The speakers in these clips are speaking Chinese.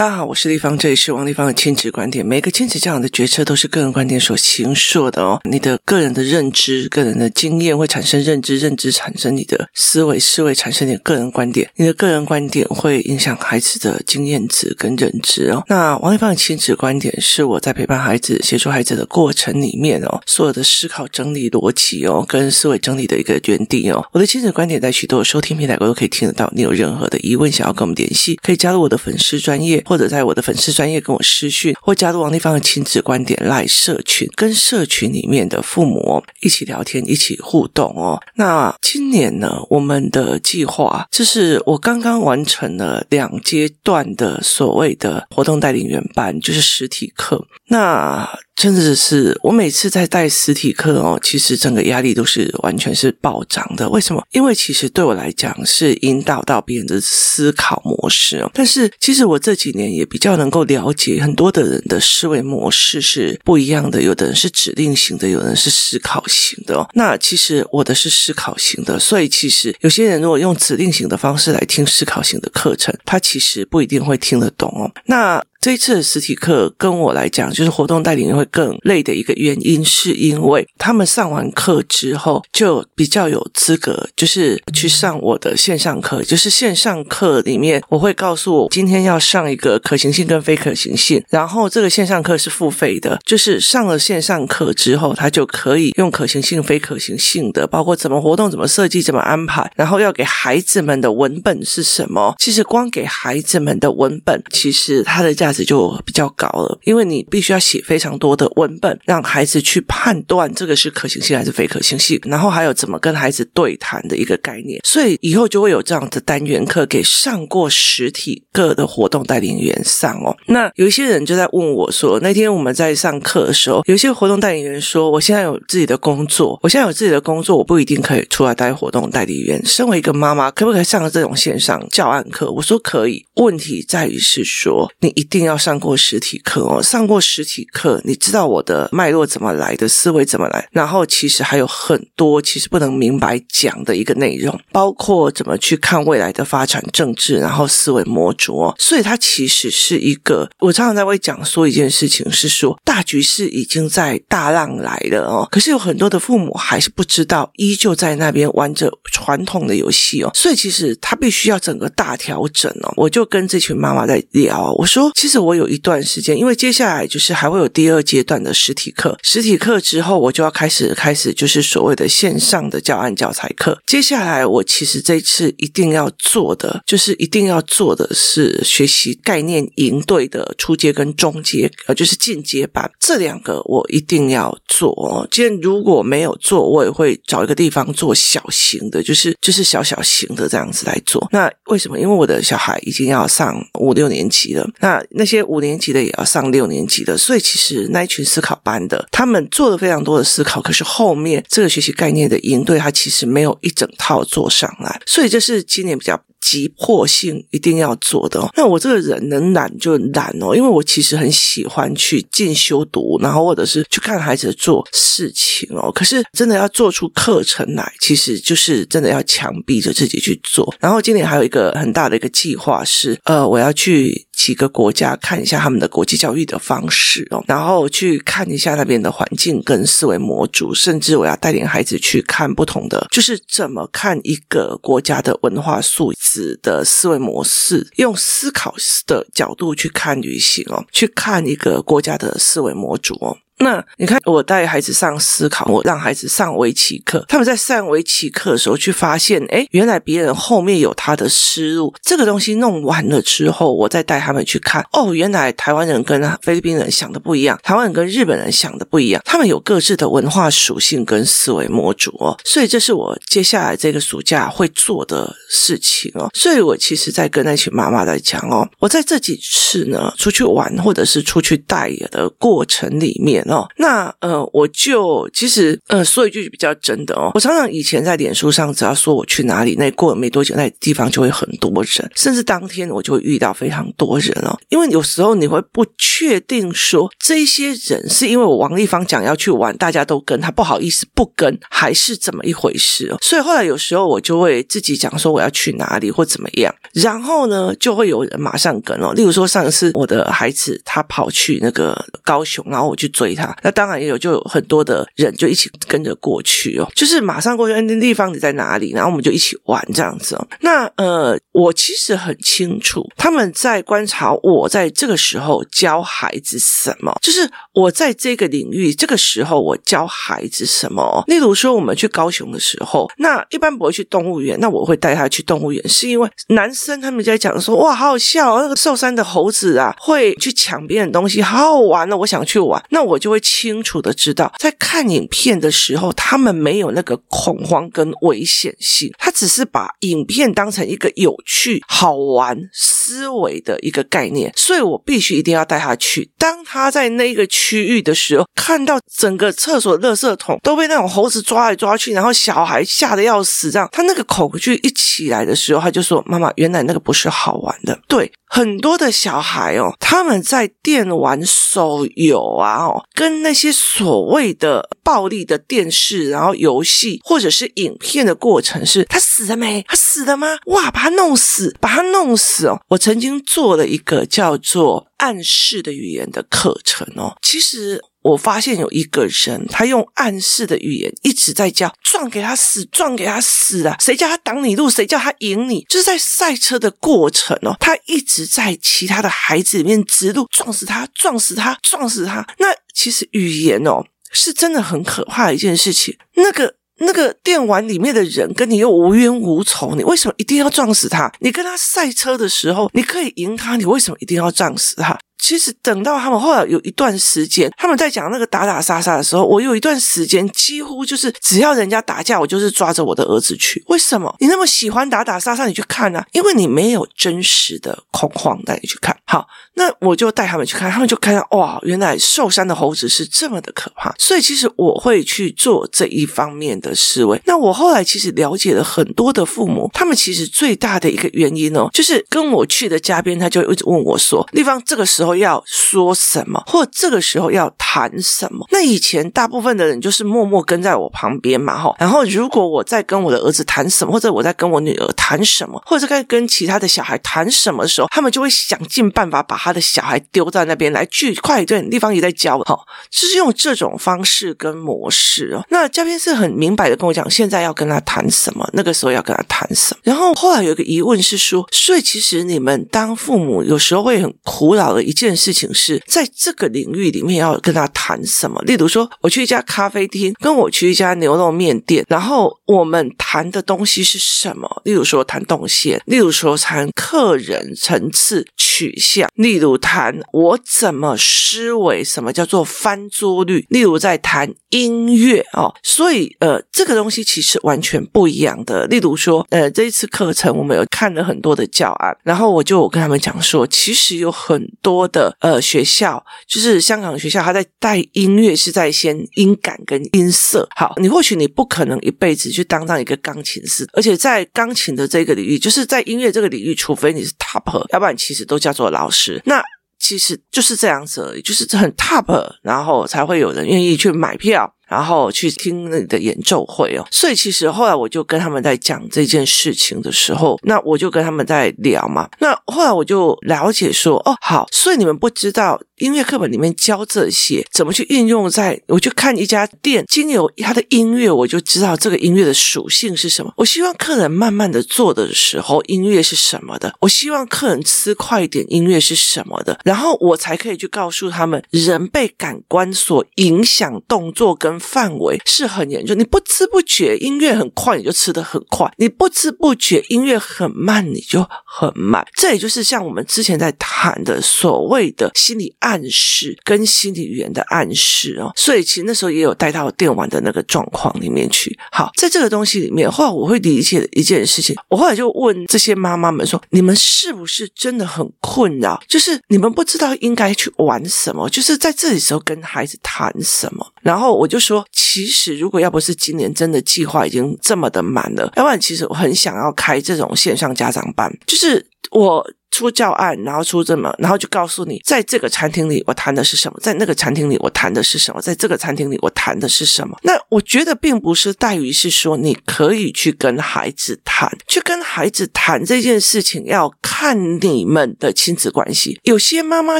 大家好，我是丽芳，这里是王立芳的亲子观点。每个亲子这样的决策都是个人观点所形塑的哦。你的个人的认知、个人的经验会产生认知，认知产生你的思维，思维产生你的个人观点，你的个人观点会影响孩子的经验值跟认知哦。那王立芳的亲子观点是我在陪伴孩子、协助孩子的过程里面哦，所有的思考整理逻辑哦，跟思维整理的一个原地哦。我的亲子观点在许多收听平台都可以听得到。你有任何的疑问想要跟我们联系，可以加入我的粉丝专业。或者在我的粉丝专业跟我私讯，或加入王立芳的亲子观点来社群，跟社群里面的父母一起聊天，一起互动哦。那今年呢，我们的计划就是我刚刚完成了两阶段的所谓的活动带领员班，就是实体课。那真的是我每次在带实体课哦，其实整个压力都是完全是暴涨的。为什么？因为其实对我来讲是引导到别人的思考模式哦。但是其实我这几年也比较能够了解很多的人的思维模式是不一样的。有的人是指令型的，有人是思考型的哦。那其实我的是思考型的，所以其实有些人如果用指令型的方式来听思考型的课程，他其实不一定会听得懂哦。那这一次的实体课跟我来讲，就是活动带领会更累的一个原因，是因为他们上完课之后就比较有资格，就是去上我的线上课。就是线上课里面，我会告诉我今天要上一个可行性跟非可行性，然后这个线上课是付费的，就是上了线上课之后，他就可以用可行性、非可行性的，包括怎么活动、怎么设计、怎么安排，然后要给孩子们的文本是什么。其实光给孩子们的文本，其实它的价。孩子就比较高了，因为你必须要写非常多的文本，让孩子去判断这个是可行性还是非可行性，然后还有怎么跟孩子对谈的一个概念，所以以后就会有这样的单元课给上过实体课的活动带领员上哦。那有一些人就在问我说，那天我们在上课的时候，有一些活动带领员说，我现在有自己的工作，我现在有自己的工作，我不一定可以出来带活动带领员。身为一个妈妈，可不可以上这种线上教案课？我说可以，问题在于是说你一定。一定要上过实体课哦，上过实体课，你知道我的脉络怎么来的，思维怎么来，然后其实还有很多其实不能明白讲的一个内容，包括怎么去看未来的发展政治，然后思维模组哦，所以它其实是一个，我常常在会讲说一件事情是说，大局势已经在大浪来了哦，可是有很多的父母还是不知道，依旧在那边玩着传统的游戏哦，所以其实他必须要整个大调整哦，我就跟这群妈妈在聊，我说其实。是我有一段时间，因为接下来就是还会有第二阶段的实体课，实体课之后我就要开始开始就是所谓的线上的教案教材课。接下来我其实这次一定要做的，就是一定要做的是学习概念营队的初阶跟中阶，呃，就是进阶版这两个我一定要做。哦今天如果没有做，我也会找一个地方做小型的，就是就是小小型的这样子来做。那为什么？因为我的小孩已经要上五六年级了，那。那些五年级的也要上六年级的，所以其实那一群思考班的，他们做了非常多的思考，可是后面这个学习概念的营队，他其实没有一整套做上来，所以这是今年比较。急迫性一定要做的哦。那我这个人能懒就懒哦，因为我其实很喜欢去进修读，然后或者是去看孩子做事情哦。可是真的要做出课程来，其实就是真的要强逼着自己去做。然后今年还有一个很大的一个计划是，呃，我要去几个国家看一下他们的国际教育的方式哦，然后去看一下那边的环境跟思维模组，甚至我要带领孩子去看不同的，就是怎么看一个国家的文化素质。的思维模式，用思考的角度去看旅行哦，去看一个国家的思维模组哦。那你看，我带孩子上思考，我让孩子上围棋课。他们在上围棋课的时候，去发现，诶，原来别人后面有他的思路。这个东西弄完了之后，我再带他们去看，哦，原来台湾人跟菲律宾人想的不一样，台湾人跟日本人想的不一样，他们有各自的文化属性跟思维模组哦。所以这是我接下来这个暑假会做的事情哦。所以我其实，在跟那群妈妈在讲哦，我在这几次呢出去玩或者是出去带的过程里面。哦。那呃，我就其实呃说一句比较真的哦，我常常以前在脸书上，只要说我去哪里，那过了没多久，那地方就会很多人，甚至当天我就会遇到非常多人哦。因为有时候你会不确定说这些人是因为我王丽芳讲要去玩，大家都跟他不好意思不跟，还是怎么一回事哦？所以后来有时候我就会自己讲说我要去哪里或怎么样，然后呢就会有人马上跟哦。例如说上一次我的孩子他跑去那个高雄，然后我去追他，那当然也有就有很多的人就一起跟着过去哦，就是马上过去那地方你在哪里，然后我们就一起玩这样子哦。那呃，我其实很清楚他们在观察我在这个时候教孩子什么，就是我在这个领域这个时候我教孩子什么。例如说我们去高雄的时候，那一般不会去动物园，那我会带他去动物园，是因为男生他们在讲说哇，好好笑，那个寿山的猴子啊会去抢别人东西，好好玩哦，我想去玩，那我就会清楚的知道，在看影片的时候，他们没有那个恐慌跟危险性，他只是把影片当成一个有趣、好玩、思维的一个概念，所以我必须一定要带他去。当他在那个区域的时候，看到整个厕所垃圾桶都被那种猴子抓来抓去，然后小孩吓得要死，这样他那个恐惧一起来的时候，他就说：“妈妈，原来那个不是好玩的。”对，很多的小孩哦，他们在电玩手游啊，哦，跟那些所谓的暴力的电视，然后游戏或者是影片的过程是，他死了没？他死了吗？哇，把他弄死，把他弄死哦！我曾经做了一个叫做暗示的语言的课程哦，其实。我发现有一个人，他用暗示的语言一直在叫，撞给他死，撞给他死啊！谁叫他挡你路，谁叫他赢你？就是在赛车的过程哦，他一直在其他的孩子里面指路，撞死他，撞死他，撞死他。那其实语言哦，是真的很可怕的一件事情。那个那个电玩里面的人跟你又无冤无仇，你为什么一定要撞死他？你跟他赛车的时候，你可以赢他，你为什么一定要撞死他？其实等到他们后来有一段时间，他们在讲那个打打杀杀的时候，我有一段时间几乎就是只要人家打架，我就是抓着我的儿子去。为什么？你那么喜欢打打杀杀，你去看啊？因为你没有真实的恐慌带你去看。好，那我就带他们去看，他们就看到哇，原来受伤的猴子是这么的可怕。所以其实我会去做这一方面的思维。那我后来其实了解了很多的父母，他们其实最大的一个原因哦，就是跟我去的嘉宾，他就一直问我说：“丽芳，这个时候。”要说什么，或这个时候要谈什么？那以前大部分的人就是默默跟在我旁边嘛，哈。然后如果我在跟我的儿子谈什么，或者我在跟我女儿谈什么，或者在跟其他的小孩谈什么的时候，他们就会想尽办法把他的小孩丢在那边来聚快一点。地方也在教，哈，就是用这种方式跟模式哦。那嘉宾是很明白的跟我讲，现在要跟他谈什么，那个时候要跟他谈什么。然后后来有一个疑问是说，所以其实你们当父母有时候会很苦恼的一件事情是在这个领域里面要跟他谈什么？例如说，我去一家咖啡厅，跟我去一家牛肉面店，然后我们谈的东西是什么？例如说谈动线，例如说谈客人层次取向，例如谈我怎么思维，什么叫做翻桌率？例如在谈音乐哦，所以呃，这个东西其实完全不一样的。例如说，呃，这一次课程我们有看了很多的教案，然后我就跟他们讲说，其实有很多的呃。学校就是香港学校，他在带音乐是在先音感跟音色。好，你或许你不可能一辈子去当上一个钢琴师，而且在钢琴的这个领域，就是在音乐这个领域，除非你是 top，要不然其实都叫做老师。那其实就是这样子而已，就是很 top，然后才会有人愿意去买票。然后去听你的演奏会哦，所以其实后来我就跟他们在讲这件事情的时候，那我就跟他们在聊嘛。那后来我就了解说，哦，好，所以你们不知道音乐课本里面教这些怎么去运用在，我去看一家店，经由他的音乐，我就知道这个音乐的属性是什么。我希望客人慢慢的做的时候，音乐是什么的；我希望客人吃快一点，音乐是什么的。然后我才可以去告诉他们，人被感官所影响，动作跟范围是很严重，你不知不觉音乐很快，你就吃得很快；你不知不觉音乐很慢，你就很慢。这也就是像我们之前在谈的所谓的心理暗暗示跟心理语言的暗示哦。所以其实那时候也有带到电玩的那个状况里面去。好，在这个东西里面，后来我会理解一件事情，我后来就问这些妈妈们说：你们是不是真的很困扰？就是你们不知道应该去玩什么，就是在这里时候跟孩子谈什么？然后我就说，其实如果要不是今年真的计划已经这么的满了，要不然其实我很想要开这种线上家长班，就是我。出教案，然后出这么，然后就告诉你，在这个餐厅里我谈的是什么，在那个餐厅里我谈的是什么，在这个餐厅里我谈的是什么。那我觉得并不是在于是说你可以去跟孩子谈，去跟孩子谈这件事情要看你们的亲子关系。有些妈妈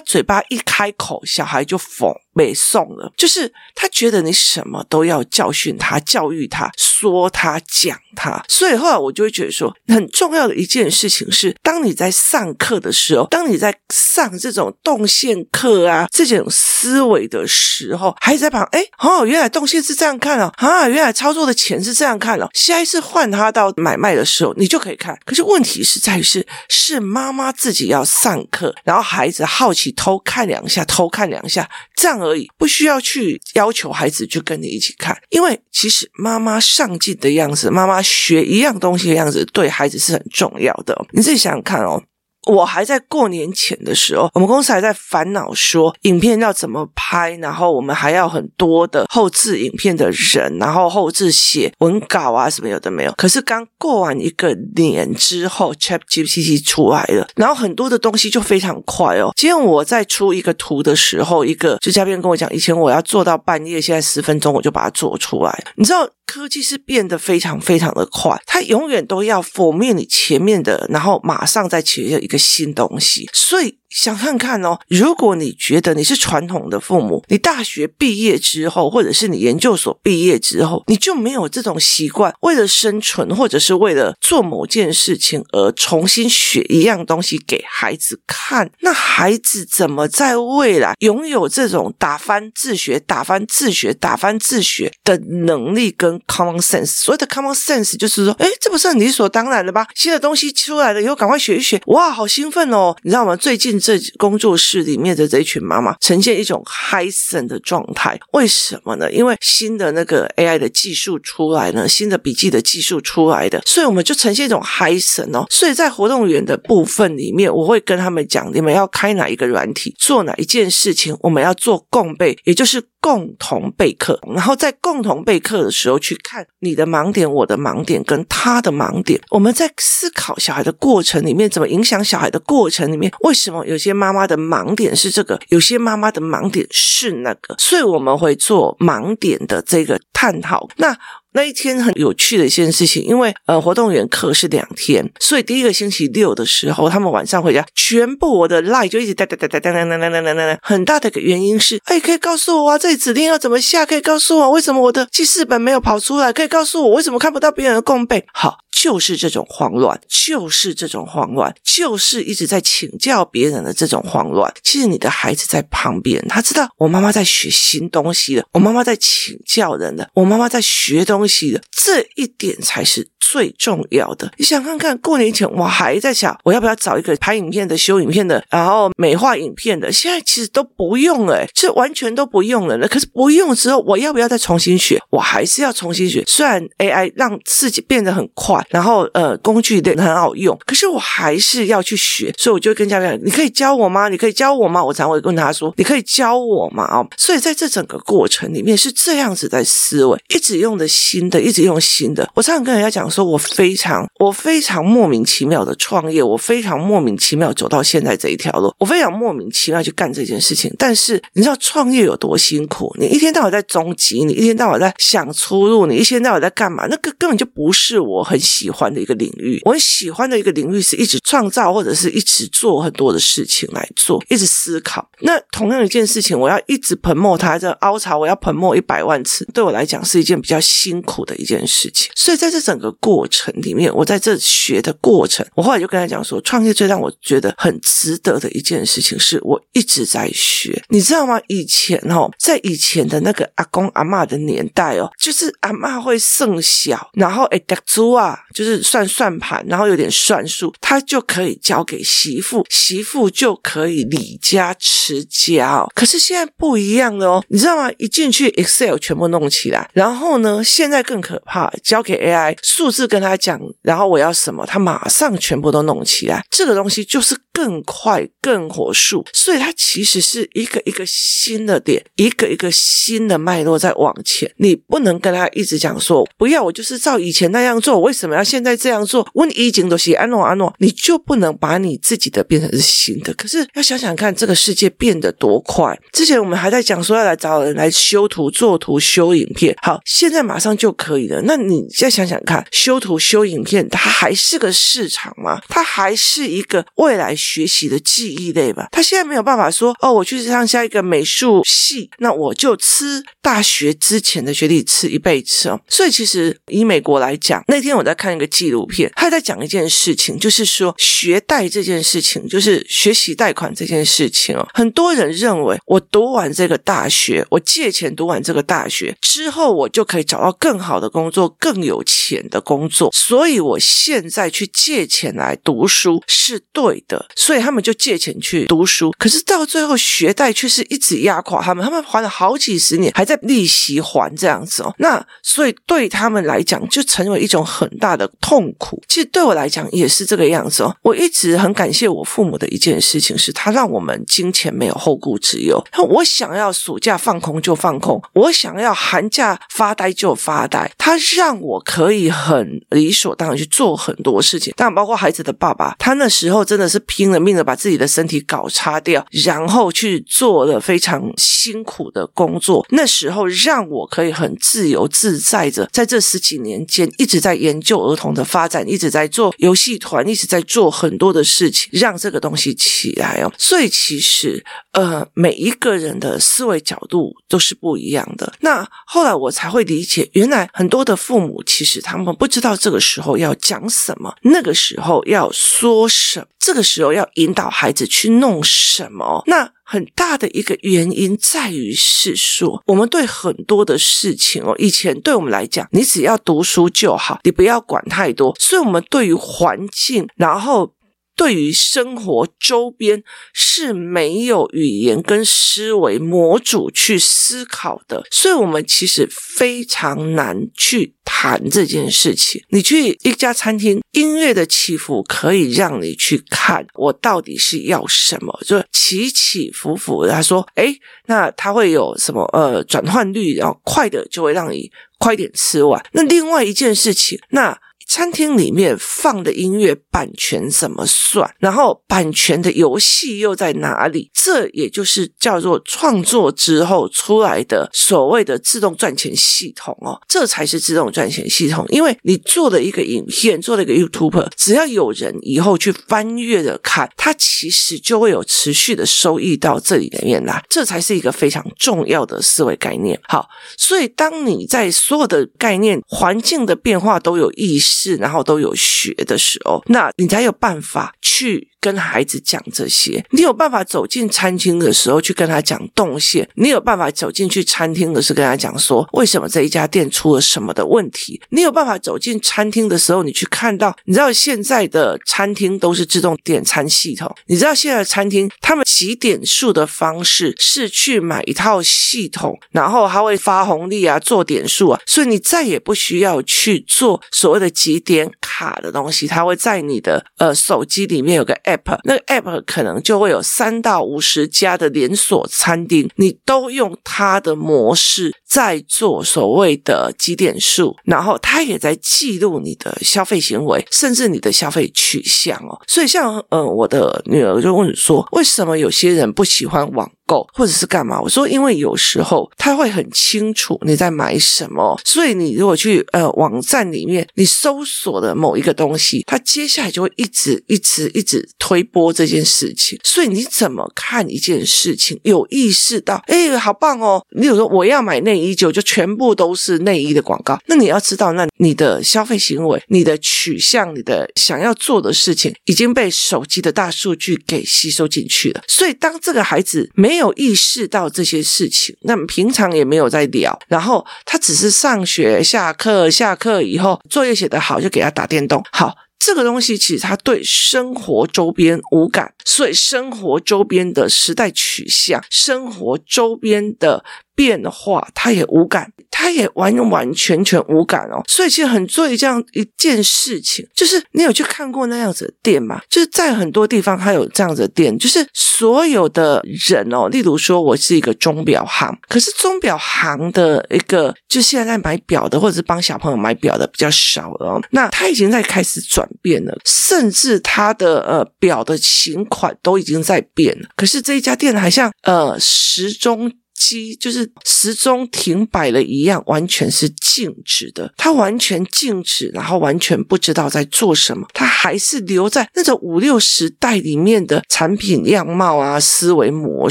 嘴巴一开口，小孩就疯。背诵了，就是他觉得你什么都要教训他、教育他、说他、讲他，所以后来我就会觉得说，很重要的一件事情是，当你在上课的时候，当你在上这种动线课啊，这种思维的时候，孩子在旁，哎，哦，原来动线是这样看哦，啊，原来操作的钱是这样看哦，下一次换他到买卖的时候，你就可以看。可是问题是在于是，是妈妈自己要上课，然后孩子好奇偷看两下，偷看两下，这样。而已，不需要去要求孩子去跟你一起看，因为其实妈妈上进的样子，妈妈学一样东西的样子，对孩子是很重要的。你自己想想看哦。我还在过年前的时候，我们公司还在烦恼说影片要怎么拍，然后我们还要很多的后制影片的人，然后后制写文稿啊什么有的没有。可是刚过完一个年之后，ChatGPT 出来了，然后很多的东西就非常快哦。今天我在出一个图的时候，一个就嘉宾跟我讲，以前我要做到半夜，现在十分钟我就把它做出来，你知道。科技是变得非常非常的快，它永远都要否灭你前面的，然后马上再起一个新东西，所以。想看看哦，如果你觉得你是传统的父母，你大学毕业之后，或者是你研究所毕业之后，你就没有这种习惯，为了生存或者是为了做某件事情而重新学一样东西给孩子看，那孩子怎么在未来拥有这种打翻自学、打翻自学、打翻自学的能力跟 common sense？所谓的 common sense 就是说，诶，这不是很理所当然的吧？新的东西出来了以后，赶快学一学，哇，好兴奋哦！你知道吗？最近。这工作室里面的这群妈妈呈现一种嗨森的状态，为什么呢？因为新的那个 AI 的技术出来呢，新的笔记的技术出来的，所以我们就呈现一种嗨森哦。所以在活动员的部分里面，我会跟他们讲，你们要开哪一个软体，做哪一件事情，我们要做共备，也就是。共同备课，然后在共同备课的时候去看你的盲点、我的盲点跟他的盲点。我们在思考小孩的过程里面，怎么影响小孩的过程里面，为什么有些妈妈的盲点是这个，有些妈妈的盲点是那个？所以我们会做盲点的这个探讨。那。那一天很有趣的一件事情，因为呃活动员课是两天，所以第一个星期六的时候，他们晚上回家，全部我的 line 就一直哒哒哒哒哒哒哒哒哒哒哒。很大的一个原因是，哎，可以告诉我啊，这里指令要怎么下？可以告诉我为什么我的记事本没有跑出来？可以告诉我为什么看不到别人的共背？好。就是这种慌乱，就是这种慌乱，就是一直在请教别人的这种慌乱。其实你的孩子在旁边，他知道我妈妈在学新东西了，我妈妈在请教人了，我妈妈在学东西了，这一点才是最重要的。你想看看，过年前我还在想，我要不要找一个拍影片的、修影片的，然后美化影片的。现在其实都不用了，是完全都不用了。那可是不用之后，我要不要再重新学？我还是要重新学。虽然 AI 让自己变得很快。然后呃，工具的很好用，可是我还是要去学，所以我就跟家长：“你可以教我吗？你可以教我吗？”我常会问他说：“你可以教我吗？”哦，所以在这整个过程里面是这样子在思维，一直用的新的，一直用新的。我常常跟人家讲说，我非常我非常莫名其妙的创业，我非常莫名其妙走到现在这一条路，我非常莫名其妙去干这件事情。但是你知道创业有多辛苦？你一天到晚在终极，你一天到晚在想出路，你一天到晚在干嘛？那个根本就不是我很喜欢的一个领域，我很喜欢的一个领域是一直创造或者是一直做很多的事情来做，一直思考。那同样一件事情，我要一直喷墨它，这凹槽我要喷墨一百万次，对我来讲是一件比较辛苦的一件事情。所以在这整个过程里面，我在这学的过程，我后来就跟他讲说，创业最让我觉得很值得的一件事情，是我一直在学，你知道吗？以前哦，在以前的那个阿公阿嬷的年代哦，就是阿嬷会算小，然后诶，读书啊，就是算算盘，然后有点算术，他就可以交给媳妇，媳妇就可以理家持家哦。可是现在不一样了哦，你知道吗？一进去 Excel 全部弄起来，然后呢，现在更可怕，交给 AI 数字跟他讲，然后我要什么，他马上全部都弄起来，这个东西就是。更快、更火速，所以它其实是一个一个新的点，一个一个新的脉络在往前。你不能跟他一直讲说，不要，我就是照以前那样做，为什么要现在这样做？问一景都是安诺安诺，你就不能把你自己的变成是新的。可是要想想看，这个世界变得多快。之前我们还在讲说要来找人来修图、做图、修影片，好，现在马上就可以了。那你再想想看，修图、修影片，它还是个市场吗？它还是一个未来？学习的记忆类吧，他现在没有办法说哦，我去上下一个美术系，那我就吃大学之前的学历吃一辈子哦。所以其实以美国来讲，那天我在看一个纪录片，他在讲一件事情，就是说学贷这件事情，就是学习贷款这件事情哦。很多人认为我读完这个大学，我借钱读完这个大学之后，我就可以找到更好的工作，更有钱的工作，所以我现在去借钱来读书是对的。所以他们就借钱去读书，可是到最后学贷却是一直压垮他们，他们还了好几十年，还在利息还这样子哦。那所以对他们来讲，就成为一种很大的的痛苦。其实对我来讲也是这个样子哦。我一直很感谢我父母的一件事情是，他让我们金钱没有后顾之忧。我想要暑假放空就放空，我想要寒假发呆就发呆。他让我可以很理所当然去做很多事情，当然包括孩子的爸爸，他那时候真的是拼。了命的把自己的身体搞差掉，然后去做了非常辛苦的工作。那时候让我可以很自由自在着，在这十几年间一直在研究儿童的发展，一直在做游戏团，一直在做很多的事情，让这个东西起来哦。所以其实呃，每一个人的思维角度都是不一样的。那后来我才会理解，原来很多的父母其实他们不知道这个时候要讲什么，那个时候要说什么，这个时候。要引导孩子去弄什么？那很大的一个原因在于是说，我们对很多的事情哦，以前对我们来讲，你只要读书就好，你不要管太多。所以，我们对于环境，然后。对于生活周边是没有语言跟思维模组去思考的，所以我们其实非常难去谈这件事情。你去一家餐厅，音乐的起伏可以让你去看我到底是要什么，就起起伏伏。他说：“诶，那他会有什么？呃，转换率，然后快的就会让你快点吃完。那另外一件事情，那。”餐厅里面放的音乐版权怎么算？然后版权的游戏又在哪里？这也就是叫做创作之后出来的所谓的自动赚钱系统哦，这才是自动赚钱系统。因为你做了一个影片，做了一个 YouTuber，只要有人以后去翻阅的看，它其实就会有持续的收益到这里里面来，这才是一个非常重要的思维概念。好，所以当你在所有的概念、环境的变化都有意识。是，然后都有学的时候，那你才有办法去跟孩子讲这些。你有办法走进餐厅的时候去跟他讲动线，你有办法走进去餐厅的时候跟他讲说为什么这一家店出了什么的问题。你有办法走进餐厅的时候，你去看到，你知道现在的餐厅都是自动点餐系统。你知道现在的餐厅他们集点数的方式是去买一套系统，然后他会发红利啊，做点数啊，所以你再也不需要去做所谓的。几点卡的东西，它会在你的呃手机里面有个 app，那个 app 可能就会有三到五十家的连锁餐厅，你都用它的模式在做所谓的积点数，然后它也在记录你的消费行为，甚至你的消费取向哦。所以像呃我的女儿就问说，为什么有些人不喜欢网够，或者是干嘛？我说，因为有时候他会很清楚你在买什么，所以你如果去呃网站里面你搜索的某一个东西，他接下来就会一直一直一直推播这件事情。所以你怎么看一件事情？有意识到，哎，好棒哦！你有说我要买内衣，就就全部都是内衣的广告。那你要知道，那你的消费行为、你的取向、你的想要做的事情，已经被手机的大数据给吸收进去了。所以，当这个孩子没有有意识到这些事情，那么平常也没有在聊，然后他只是上学、下课、下课以后作业写得好，就给他打电动。好，这个东西其实他对生活周边无感，所以生活周边的时代取向、生活周边的。变的话，他也无感，他也完完全全无感哦。所以其实很注意这样一件事情，就是你有去看过那样子的店吗？就是在很多地方，他有这样子的店，就是所有的人哦，例如说我是一个钟表行，可是钟表行的一个，就现在在买表的，或者是帮小朋友买表的比较少了。那他已经在开始转变了，甚至他的呃表的型款都已经在变了。可是这一家店好像呃时钟。机就是时钟停摆了一样，完全是静止的。它完全静止，然后完全不知道在做什么。它还是留在那种五六十代里面的产品样貌啊、思维模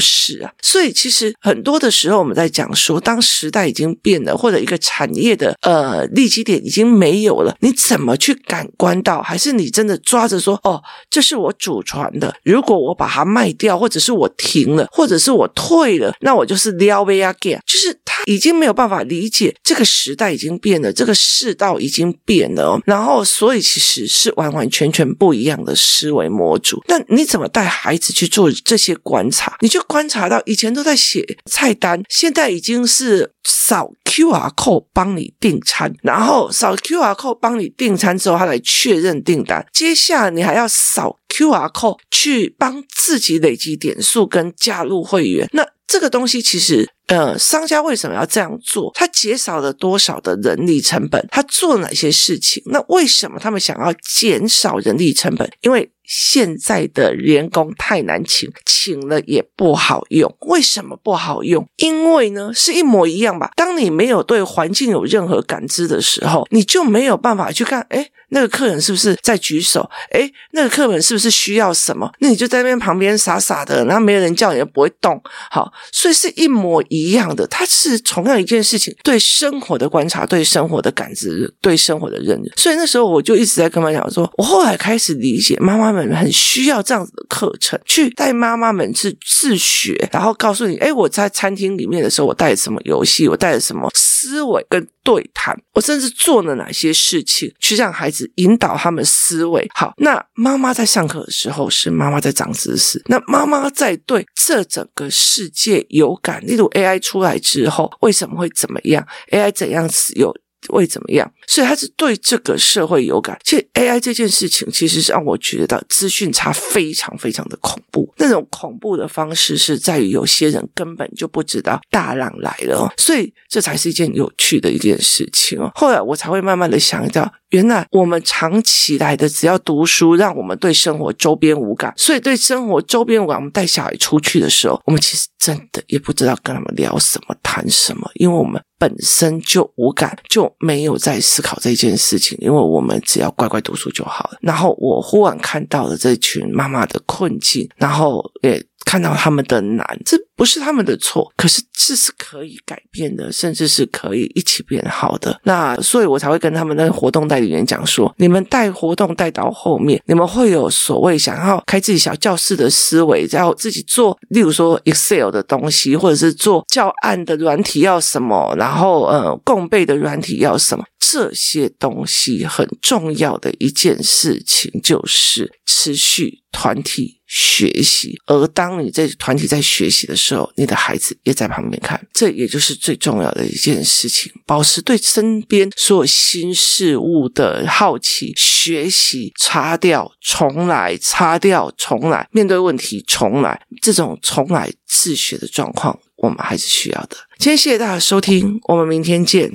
式啊。所以，其实很多的时候我们在讲说，当时代已经变了，或者一个产业的呃利基点已经没有了，你怎么去感官到？还是你真的抓着说，哦，这是我祖传的，如果我把它卖掉，或者是我停了，或者是我退了，那我就是。就是他已经没有办法理解这个时代已经变了，这个世道已经变了，然后所以其实是完完全全不一样的思维模组。那你怎么带孩子去做这些观察？你就观察到以前都在写菜单，现在已经是扫 QR code 帮你订餐，然后扫 QR code 帮你订餐之后，他来确认订单。接下来你还要扫 QR code 去帮自己累积点数跟加入会员。那这个东西其实，呃，商家为什么要这样做？他减少了多少的人力成本？他做哪些事情？那为什么他们想要减少人力成本？因为现在的员工太难请，请了也不好用。为什么不好用？因为呢，是一模一样吧。当你没有对环境有任何感知的时候，你就没有办法去看，诶那个客人是不是在举手？诶，那个客人是不是需要什么？那你就在那边旁边傻傻的，然后没有人叫你，也不会动。好，所以是一模一样的。它是同样一件事情，对生活的观察，对生活的感知，对生活的认知。所以那时候我就一直在跟他讲说，我后来开始理解，妈妈们很需要这样子的课程，去带妈妈们去自学，然后告诉你，诶，我在餐厅里面的时候，我带什么游戏，我带什么思维跟对谈，我甚至做了哪些事情，去让孩子。引导他们思维好。那妈妈在上课的时候是妈妈在长知识，那妈妈在对这整个世界有感。例如 AI 出来之后，为什么会怎么样？AI 怎样使用？会怎么样？所以他是对这个社会有感。其实 AI 这件事情，其实是让我觉得资讯差非常非常的恐怖。那种恐怖的方式是在于有些人根本就不知道大浪来了，所以这才是一件有趣的一件事情哦。后来我才会慢慢的想到，原来我们长期来的只要读书，让我们对生活周边无感，所以对生活周边无感。我们带小孩出去的时候，我们其实真的也不知道跟他们聊什么、谈什么，因为我们。本身就无感，就没有在思考这件事情，因为我们只要乖乖读书就好了。然后我忽然看到了这群妈妈的困境，然后也看到他们的难，这不是他们的错，可是这是可以改变的，甚至是可以一起变好的。那所以我才会跟他们那个活动代理员讲说：你们带活动带到后面，你们会有所谓想要开自己小教室的思维，然后自己做，例如说 Excel 的东西，或者是做教案的软体要什么，然后呃，共备的软体要什么。这些东西很重要的一件事情就是持续团体学习，而当你在团体在学习的时候时候，你的孩子也在旁边看，这也就是最重要的一件事情。保持对身边所有新事物的好奇，学习，擦掉，重来，擦掉，重来，面对问题，重来，这种重来自学的状况，我们还是需要的。今天谢谢大家收听，我们明天见。